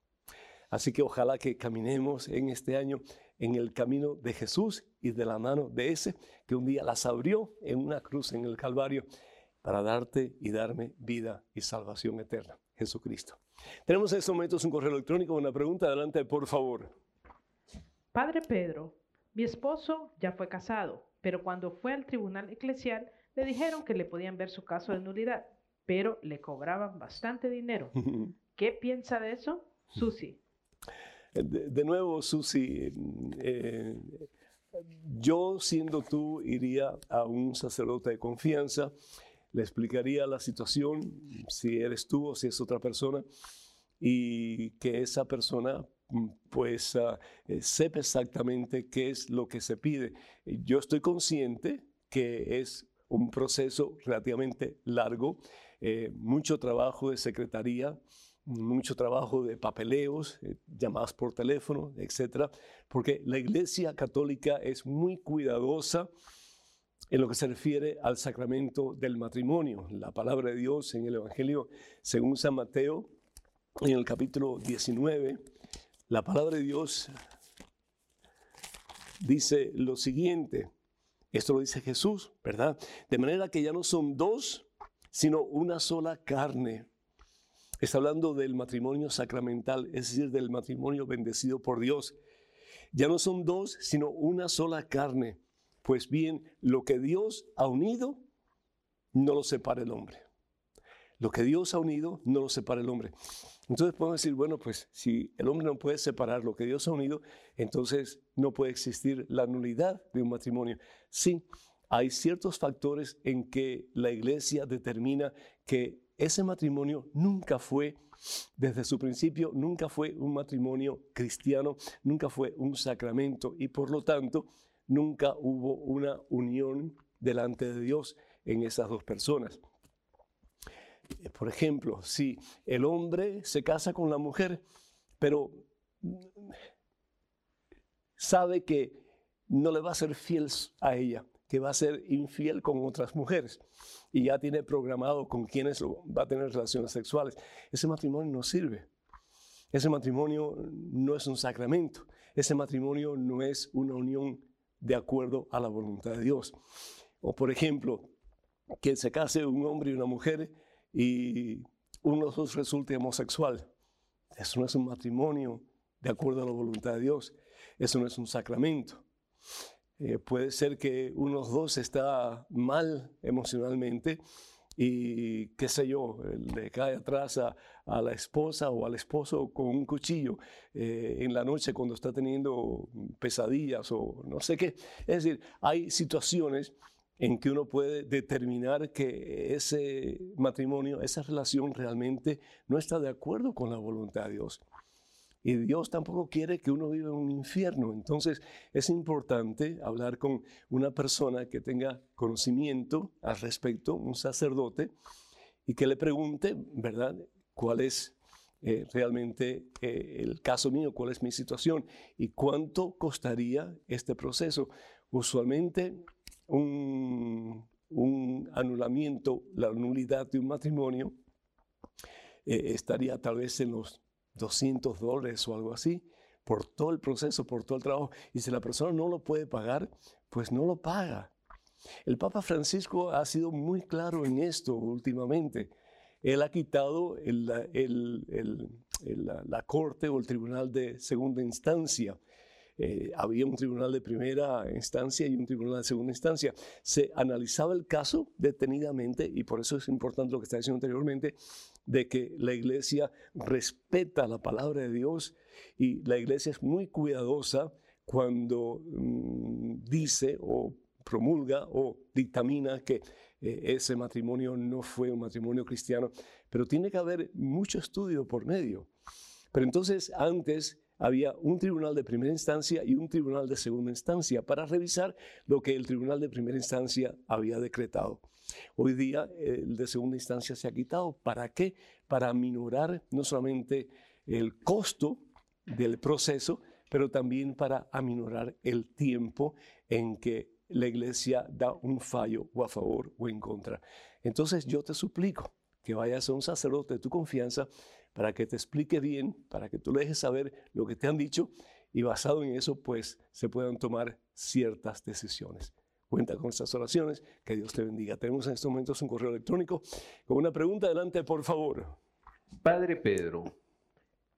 Así que ojalá que caminemos en este año en el camino de Jesús y de la mano de ese que un día las abrió en una cruz en el Calvario para darte y darme vida y salvación eterna, Jesucristo. Tenemos en estos momentos un correo electrónico, una pregunta, adelante por favor. Padre Pedro, mi esposo ya fue casado, pero cuando fue al tribunal eclesial le dijeron que le podían ver su caso de nulidad, pero le cobraban bastante dinero. ¿Qué piensa de eso? Susi. De, nuevo, Susi, eh, yo siendo tú iría a un sacerdote de confianza, le explicaría la situación, si eres tú o si es otra persona, y que esa persona pues uh, sepa exactamente qué es lo que se pide. Yo estoy consciente que es un proceso relativamente largo, eh, mucho trabajo de secretaría, mucho trabajo de papeleos, eh, llamadas por teléfono, etcétera, porque la Iglesia Católica es muy cuidadosa en lo que se refiere al sacramento del matrimonio. La palabra de Dios en el Evangelio, según San Mateo, en el capítulo 19, la palabra de Dios dice lo siguiente. Esto lo dice Jesús, ¿verdad? De manera que ya no son dos, sino una sola carne. Está hablando del matrimonio sacramental, es decir, del matrimonio bendecido por Dios. Ya no son dos, sino una sola carne. Pues bien, lo que Dios ha unido, no lo separa el hombre. Lo que Dios ha unido, no lo separa el hombre. Entonces podemos decir, bueno, pues si el hombre no puede separar lo que Dios ha unido, entonces no puede existir la nulidad de un matrimonio. Sí, hay ciertos factores en que la iglesia determina que ese matrimonio nunca fue, desde su principio, nunca fue un matrimonio cristiano, nunca fue un sacramento y por lo tanto nunca hubo una unión delante de Dios en esas dos personas. Por ejemplo, si el hombre se casa con la mujer, pero sabe que no le va a ser fiel a ella, que va a ser infiel con otras mujeres y ya tiene programado con quienes va a tener relaciones sexuales, ese matrimonio no sirve. Ese matrimonio no es un sacramento. Ese matrimonio no es una unión de acuerdo a la voluntad de Dios. O por ejemplo, que se case un hombre y una mujer y uno de los dos resulte homosexual. Eso no es un matrimonio de acuerdo a la voluntad de Dios. Eso no es un sacramento. Eh, puede ser que uno de los dos está mal emocionalmente y qué sé yo, le cae atrás a, la esposa o al esposo con un cuchillo eh, en la noche cuando está teniendo pesadillas o no sé qué. Es decir, hay situaciones en que uno puede determinar que ese matrimonio, esa relación realmente no está de acuerdo con la voluntad de Dios. Y Dios tampoco quiere que uno viva en un infierno. Entonces es importante hablar con una persona que tenga conocimiento al respecto, un sacerdote, y que le pregunte, ¿verdad?, cuál es eh, realmente eh, el caso mío, cuál es mi situación y cuánto costaría este proceso. Usualmente un, anulamiento, la nulidad de un matrimonio, eh, estaría tal vez en los 200 dólares o algo así por todo el proceso, por todo el trabajo. Y si la persona no lo puede pagar, pues no lo paga. El Papa Francisco ha sido muy claro en esto últimamente. Él ha quitado la corte o el tribunal de segunda instancia eh, había un tribunal de primera instancia y un tribunal de segunda instancia. Se analizaba el caso detenidamente y por eso es importante lo que está diciendo anteriormente, de que la iglesia respeta la palabra de Dios y la iglesia es muy cuidadosa cuando mm, dice o promulga o dictamina que eh, ese matrimonio no fue un matrimonio cristiano, pero tiene que haber mucho estudio por medio. Pero entonces antes había un tribunal de primera instancia y un tribunal de segunda instancia para revisar lo que el tribunal de primera instancia había decretado. Hoy día el de segunda instancia se ha quitado. ¿Para qué? Para aminorar no solamente el costo del proceso, pero también para aminorar el tiempo en que la iglesia da un fallo o a favor o en contra. Entonces yo te suplico que vayas a un sacerdote de tu confianza para que te explique bien, para que tú le dejes saber lo que te han dicho y basado en eso, pues se puedan tomar ciertas decisiones. Cuenta con estas oraciones, que Dios te bendiga. Tenemos en estos momentos un correo electrónico con una pregunta. Adelante, por favor. Padre Pedro,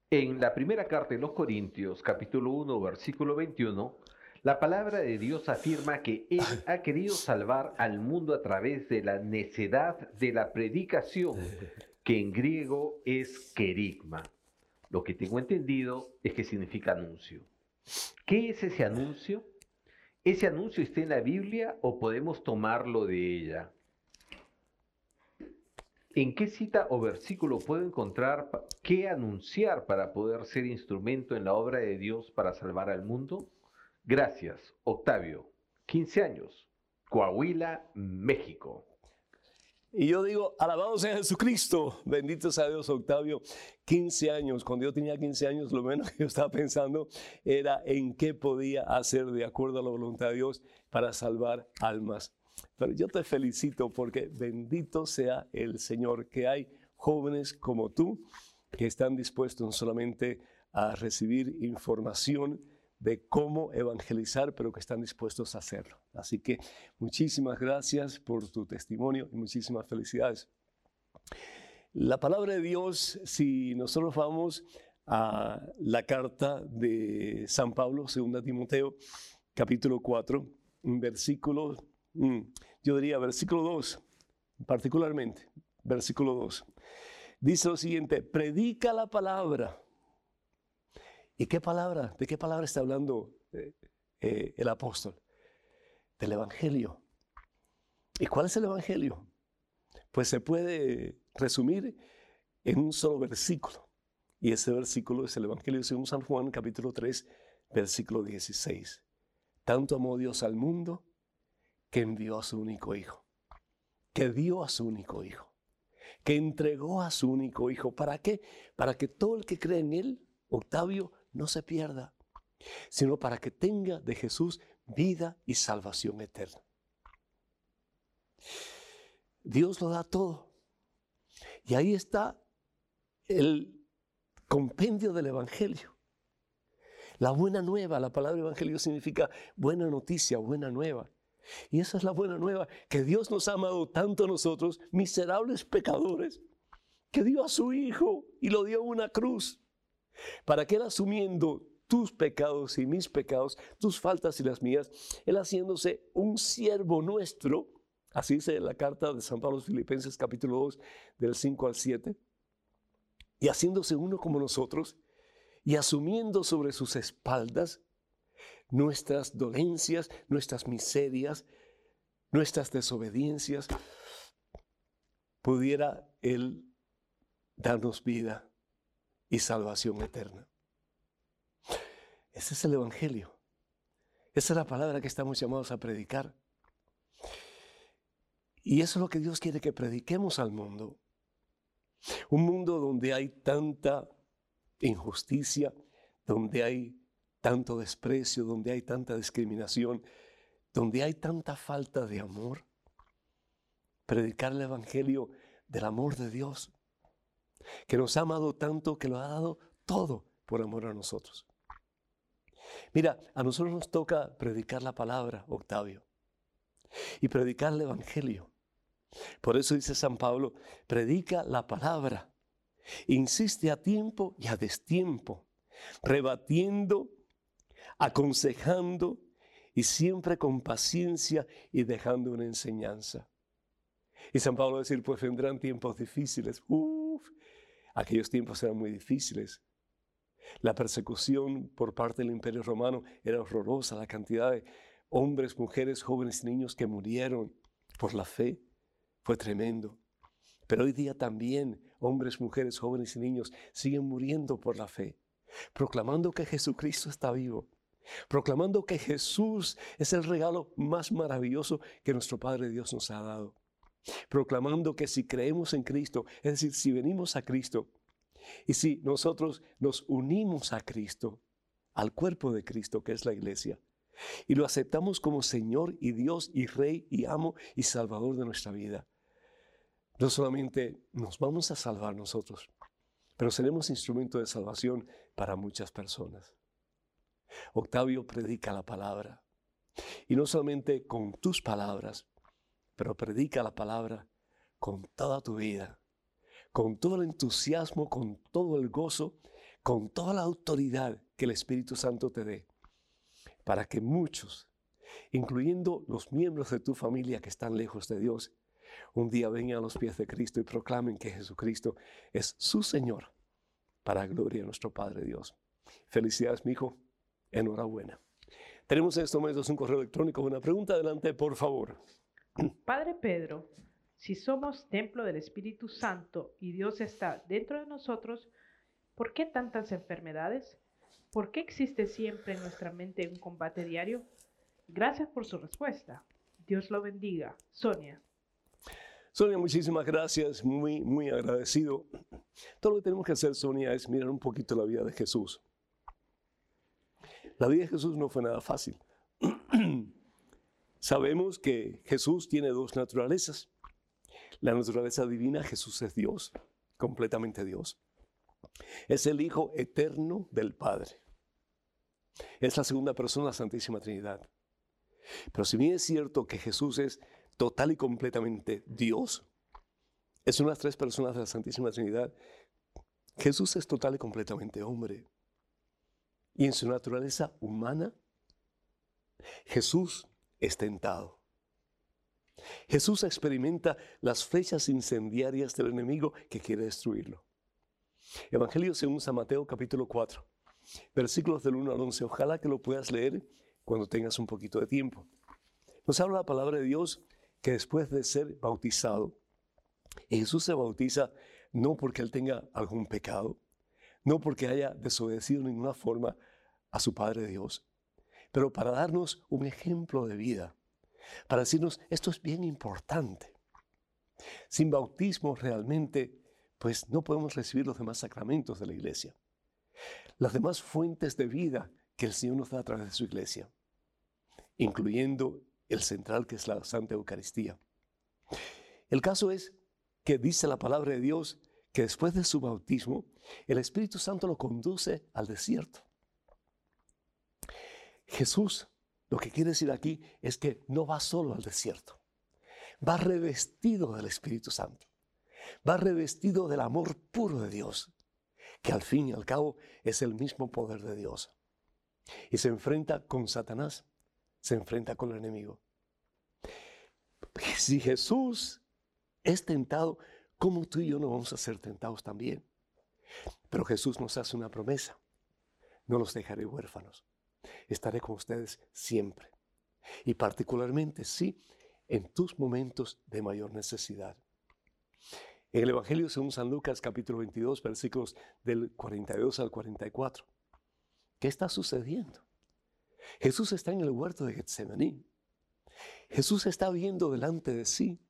en la primera carta de los Corintios, capítulo 1, versículo 21, la palabra de Dios afirma que Él ha querido salvar al mundo a través de la necedad de la predicación que en griego es kerigma. Lo que tengo entendido es que significa anuncio. ¿Qué es ese anuncio? ¿Ese anuncio está en la Biblia o podemos tomarlo de ella? ¿En qué cita o versículo puedo encontrar qué anunciar para poder ser instrumento en la obra de Dios para salvar al mundo? Gracias, Octavio. 15 años. Coahuila, México. Y yo digo, alabado sea Jesucristo, bendito sea Dios, Octavio. 15 años, cuando yo tenía 15 años, lo menos que yo estaba pensando era en qué podía hacer de acuerdo a la voluntad de Dios para salvar almas. Pero yo te felicito porque bendito sea el Señor, que hay jóvenes como tú que están dispuestos no solamente a recibir información, de cómo evangelizar, pero que están dispuestos a hacerlo. Así que muchísimas gracias por tu testimonio y muchísimas felicidades. La palabra de Dios, si nosotros vamos a la carta de San Pablo, segunda Timoteo, capítulo 4, versículo, mm, yo diría versículo 2, particularmente, versículo 2. Dice lo siguiente, predica la palabra ¿Y qué palabra? ¿De qué palabra está hablando eh, eh, el apóstol? Del Evangelio. ¿Y cuál es el Evangelio? Pues se puede resumir en un solo versículo. Y ese versículo es el Evangelio según San Juan, capítulo 3, versículo 16. Tanto amó Dios al mundo que envió a su único Hijo, que dio a su único Hijo, que entregó a su único Hijo. ¿Para qué? Para que todo el que cree en Él, Octavio, no se pierda, sino para que tenga de Jesús vida y salvación eterna. Dios lo da todo. Y ahí está el compendio del Evangelio. La buena nueva, la palabra Evangelio significa buena noticia, buena nueva. Y esa es la buena nueva, que Dios nos ha amado tanto a nosotros, miserables pecadores, que dio a su Hijo y lo dio una cruz para que Él asumiendo tus pecados y mis pecados, tus faltas y las mías, Él haciéndose un siervo nuestro, así dice la carta de San Pablo Filipenses capítulo 2 del 5 al 7, y haciéndose uno como nosotros, y asumiendo sobre sus espaldas nuestras dolencias, nuestras miserias, nuestras desobediencias, pudiera Él darnos vida y salvación eterna. Ese es el Evangelio. Esa es la palabra que estamos llamados a predicar. Y eso es lo que Dios quiere que prediquemos al mundo. Un mundo donde hay tanta injusticia, donde hay tanto desprecio, donde hay tanta discriminación, donde hay tanta falta de amor. Predicar el Evangelio del amor de Dios que nos ha amado tanto que lo ha dado todo por amor a nosotros. Mira, a nosotros nos toca predicar la palabra, Octavio, y predicar el Evangelio. Por eso dice San Pablo, predica la palabra, insiste a tiempo y a destiempo, rebatiendo, aconsejando y siempre con paciencia y dejando una enseñanza. Y San Pablo decir, pues vendrán tiempos difíciles. Uf, aquellos tiempos eran muy difíciles. La persecución por parte del imperio romano era horrorosa, la cantidad de hombres, mujeres, jóvenes y niños que murieron por la fe fue tremendo. Pero hoy día también hombres, mujeres, jóvenes y niños siguen muriendo por la fe, proclamando que Jesucristo está vivo, proclamando que Jesús es el regalo más maravilloso que nuestro Padre Dios nos ha dado, proclamando que si creemos en Cristo, es decir, si venimos a Cristo, y si nosotros nos unimos a Cristo, al cuerpo de Cristo que es la iglesia, y lo aceptamos como Señor y Dios y Rey y amo y Salvador de nuestra vida, no solamente nos vamos a salvar nosotros, pero seremos instrumento de salvación para muchas personas. Octavio predica la palabra. Y no solamente con tus palabras, pero predica la palabra con toda tu vida con todo el entusiasmo, con todo el gozo, con toda la autoridad que el Espíritu Santo te dé, para que muchos, incluyendo los miembros de tu familia que están lejos de Dios, un día vengan a los pies de Cristo y proclamen que Jesucristo es su Señor, para gloria de nuestro Padre Dios. Felicidades, mi hijo. Enhorabuena. Tenemos en estos momentos un correo electrónico. Una pregunta adelante, por favor. Padre Pedro, si somos templo del Espíritu Santo y Dios está dentro de nosotros, ¿por qué tantas enfermedades? ¿Por qué existe siempre en nuestra mente un combate diario? Gracias por su respuesta. Dios lo bendiga. Sonia. Sonia, muchísimas gracias. Muy, muy agradecido. Todo lo que tenemos que hacer, Sonia, es mirar un poquito la vida de Jesús. La vida de Jesús no fue nada fácil. Sabemos que Jesús tiene dos naturalezas. La naturaleza divina, Jesús es Dios, completamente Dios. Es el Hijo eterno del Padre. Es la segunda persona de la Santísima Trinidad. Pero si bien es cierto que Jesús es total y completamente Dios, es una de las tres personas de la Santísima Trinidad, Jesús es total y completamente hombre. Y en su naturaleza humana, Jesús es tentado. Jesús experimenta las flechas incendiarias del enemigo que quiere destruirlo. Evangelio según San Mateo capítulo 4, versículos del 1 al 11. Ojalá que lo puedas leer cuando tengas un poquito de tiempo. Nos habla la palabra de Dios que después de ser bautizado, Jesús se bautiza no porque él tenga algún pecado, no porque haya desobedecido de ninguna forma a su Padre Dios, pero para darnos un ejemplo de vida para decirnos, esto es bien importante. Sin bautismo realmente, pues no podemos recibir los demás sacramentos de la iglesia. Las demás fuentes de vida que el Señor nos da a través de su iglesia, incluyendo el central que es la Santa Eucaristía. El caso es que dice la palabra de Dios que después de su bautismo, el Espíritu Santo lo conduce al desierto. Jesús lo que quiere decir aquí es que no va solo al desierto, va revestido del Espíritu Santo, va revestido del amor puro de Dios, que al fin y al cabo es el mismo poder de Dios. Y se enfrenta con Satanás, se enfrenta con el enemigo. Si Jesús es tentado, ¿cómo tú y yo no vamos a ser tentados también? Pero Jesús nos hace una promesa, no los dejaré huérfanos estaré con ustedes siempre. Y particularmente, sí, en tus momentos de mayor necesidad. En el Evangelio según San Lucas capítulo 22, versículos del 42 al 44. ¿Qué está sucediendo? Jesús está en el huerto de Getsemaní. Jesús está viendo delante de sí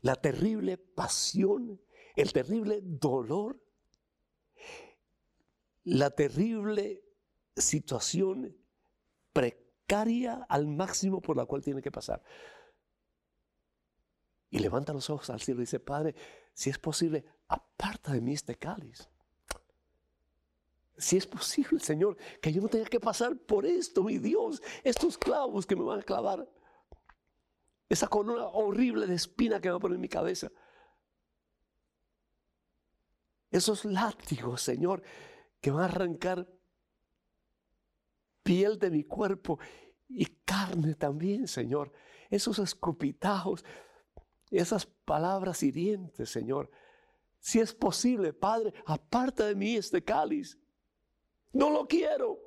la terrible pasión, el terrible dolor, la terrible situación precaria al máximo por la cual tiene que pasar. Y levanta los ojos al cielo y dice, Padre, si es posible, aparta de mí este cáliz. Si es posible, Señor, que yo no tenga que pasar por esto, mi Dios, estos clavos que me van a clavar, esa corona horrible de espina que me va a poner en mi cabeza, esos látigos, Señor, que van a arrancar piel de mi cuerpo y carne también, Señor, esos escopitajos, esas palabras hirientes, Señor. Si es posible, Padre, aparta de mí este cáliz. No lo quiero.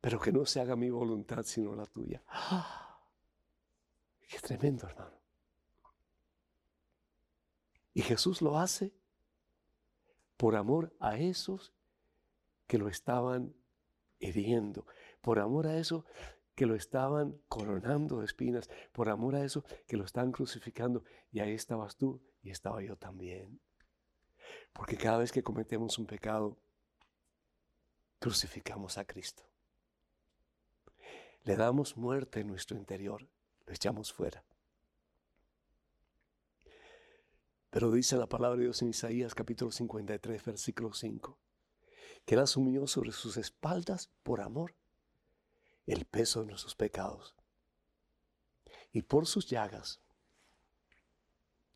Pero que no se haga mi voluntad sino la tuya. ¡Ah! Qué tremendo, hermano. Y Jesús lo hace por amor a esos que lo estaban hiriendo, por amor a eso que lo estaban coronando de espinas, por amor a eso que lo estaban crucificando. Y ahí estabas tú y estaba yo también. Porque cada vez que cometemos un pecado, crucificamos a Cristo. Le damos muerte en nuestro interior, lo echamos fuera. Pero dice la palabra de Dios en Isaías capítulo 53, versículo 5, que Él asumió sobre sus espaldas por amor el peso de nuestros pecados. Y por sus llagas,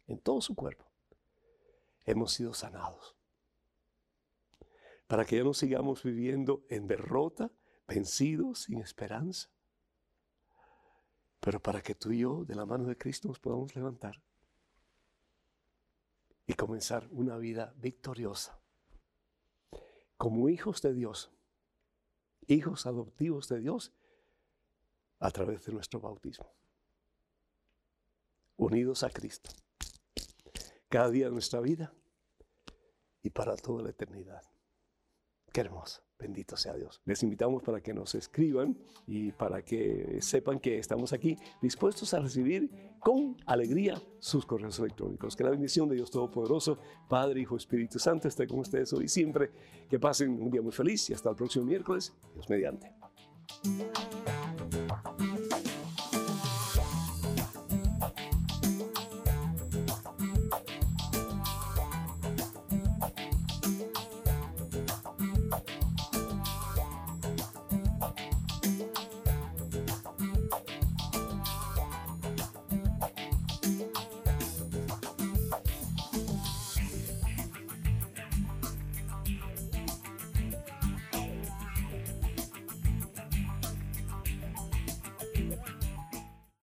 en todo su cuerpo, hemos sido sanados. Para que ya no sigamos viviendo en derrota, vencidos, sin esperanza, pero para que tú y yo, de la mano de Cristo, nos podamos levantar y comenzar una vida victoriosa, como hijos de Dios, hijos adoptivos de Dios, a través de nuestro bautismo, unidos a Cristo, cada día de nuestra vida y para toda la eternidad. Qué hermoso. Bendito sea Dios. Les invitamos para que nos escriban y para que sepan que estamos aquí dispuestos a recibir con alegría sus correos electrónicos. Que la bendición de Dios Todopoderoso, Padre, Hijo, Espíritu Santo esté con ustedes hoy y siempre. Que pasen un día muy feliz y hasta el próximo miércoles. Dios mediante.